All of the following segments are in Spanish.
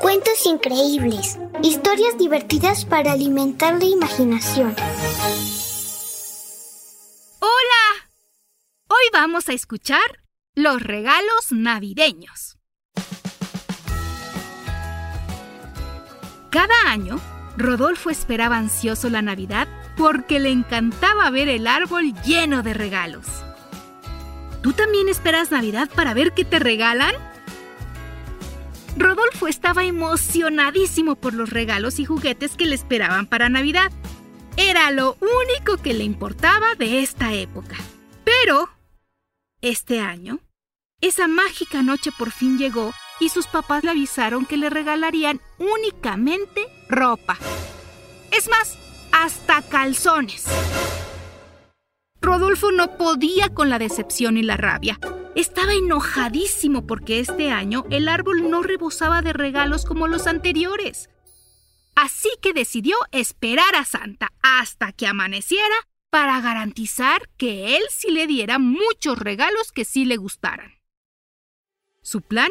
Cuentos increíbles, historias divertidas para alimentar la imaginación. ¡Hola! Hoy vamos a escuchar los regalos navideños. Cada año, Rodolfo esperaba ansioso la Navidad porque le encantaba ver el árbol lleno de regalos. ¿Tú también esperas Navidad para ver qué te regalan? Rodolfo estaba emocionadísimo por los regalos y juguetes que le esperaban para Navidad. Era lo único que le importaba de esta época. Pero, este año, esa mágica noche por fin llegó y sus papás le avisaron que le regalarían únicamente ropa. Es más, hasta calzones. Rodolfo no podía con la decepción y la rabia. Estaba enojadísimo porque este año el árbol no rebosaba de regalos como los anteriores. Así que decidió esperar a Santa hasta que amaneciera para garantizar que él sí le diera muchos regalos que sí le gustaran. Su plan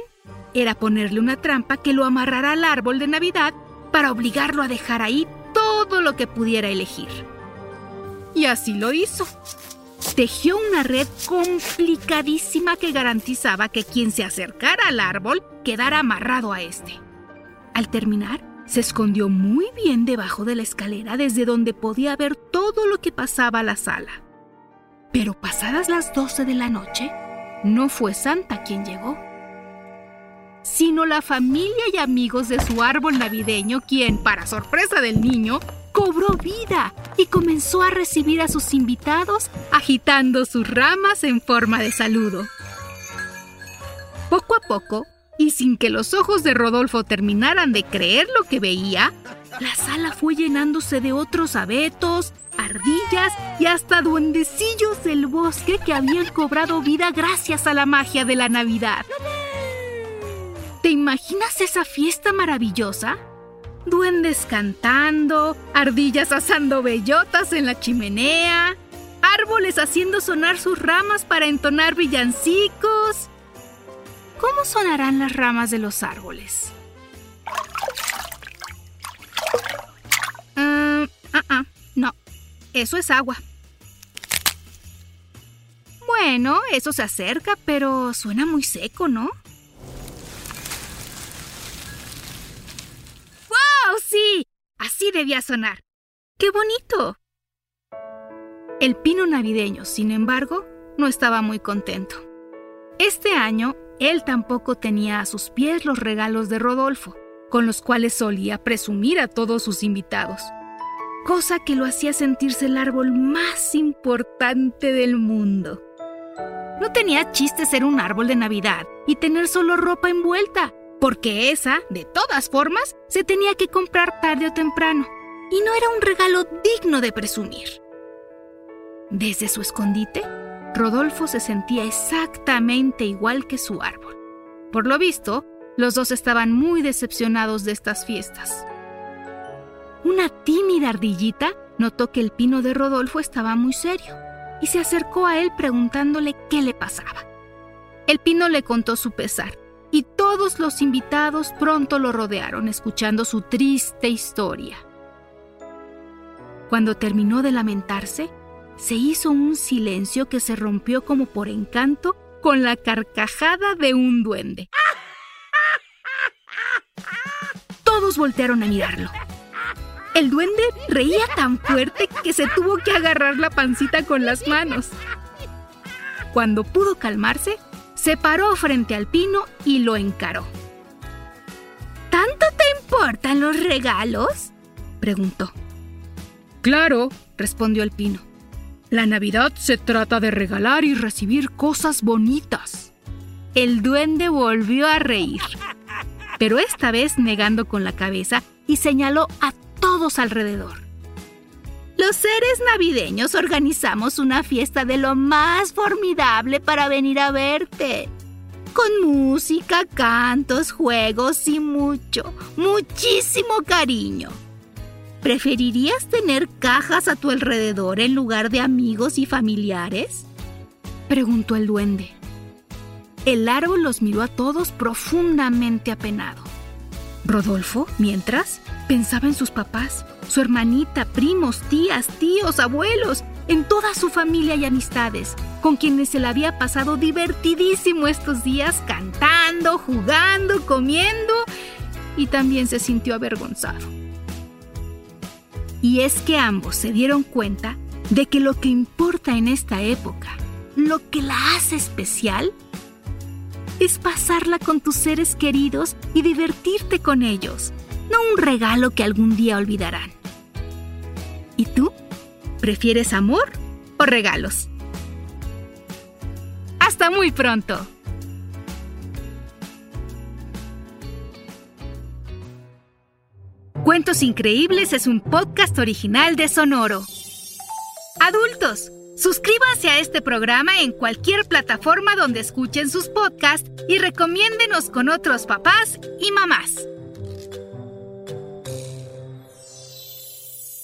era ponerle una trampa que lo amarrara al árbol de Navidad para obligarlo a dejar ahí todo lo que pudiera elegir. Y así lo hizo. Tejió una red complicadísima que garantizaba que quien se acercara al árbol quedara amarrado a este. Al terminar, se escondió muy bien debajo de la escalera desde donde podía ver todo lo que pasaba a la sala. Pero pasadas las 12 de la noche, no fue Santa quien llegó, sino la familia y amigos de su árbol navideño quien, para sorpresa del niño, cobró vida y comenzó a recibir a sus invitados agitando sus ramas en forma de saludo. Poco a poco, y sin que los ojos de Rodolfo terminaran de creer lo que veía, la sala fue llenándose de otros abetos, ardillas y hasta duendecillos del bosque que habían cobrado vida gracias a la magia de la Navidad. ¿Te imaginas esa fiesta maravillosa? Duendes cantando, ardillas asando bellotas en la chimenea, árboles haciendo sonar sus ramas para entonar villancicos. ¿Cómo sonarán las ramas de los árboles? ah, ah, no, eso es agua. Bueno, eso se acerca, pero suena muy seco, ¿no? Debía sonar. ¡Qué bonito! El pino navideño, sin embargo, no estaba muy contento. Este año, él tampoco tenía a sus pies los regalos de Rodolfo, con los cuales solía presumir a todos sus invitados, cosa que lo hacía sentirse el árbol más importante del mundo. No tenía chiste ser un árbol de Navidad y tener solo ropa envuelta porque esa, de todas formas, se tenía que comprar tarde o temprano, y no era un regalo digno de presumir. Desde su escondite, Rodolfo se sentía exactamente igual que su árbol. Por lo visto, los dos estaban muy decepcionados de estas fiestas. Una tímida ardillita notó que el pino de Rodolfo estaba muy serio y se acercó a él preguntándole qué le pasaba. El pino le contó su pesar todos los invitados pronto lo rodearon escuchando su triste historia. Cuando terminó de lamentarse, se hizo un silencio que se rompió como por encanto con la carcajada de un duende. Todos voltearon a mirarlo. El duende reía tan fuerte que se tuvo que agarrar la pancita con las manos. Cuando pudo calmarse, se paró frente al pino y lo encaró. ¿Tanto te importan los regalos? preguntó. Claro, respondió el pino. La Navidad se trata de regalar y recibir cosas bonitas. El duende volvió a reír, pero esta vez negando con la cabeza y señaló a todos alrededor. Los seres navideños organizamos una fiesta de lo más formidable para venir a verte. Con música, cantos, juegos y mucho, muchísimo cariño. ¿Preferirías tener cajas a tu alrededor en lugar de amigos y familiares? Preguntó el duende. El árbol los miró a todos profundamente apenado. Rodolfo, mientras, pensaba en sus papás, su hermanita, primos, tías, tíos, abuelos, en toda su familia y amistades, con quienes se le había pasado divertidísimo estos días cantando, jugando, comiendo, y también se sintió avergonzado. Y es que ambos se dieron cuenta de que lo que importa en esta época, lo que la hace especial, es pasarla con tus seres queridos y divertirte con ellos, no un regalo que algún día olvidarán. ¿Y tú? ¿Prefieres amor o regalos? Hasta muy pronto. Cuentos Increíbles es un podcast original de Sonoro. Adultos, suscríbanse a este programa en cualquier plataforma donde escuchen sus podcasts y recomiéndenos con otros papás y mamás.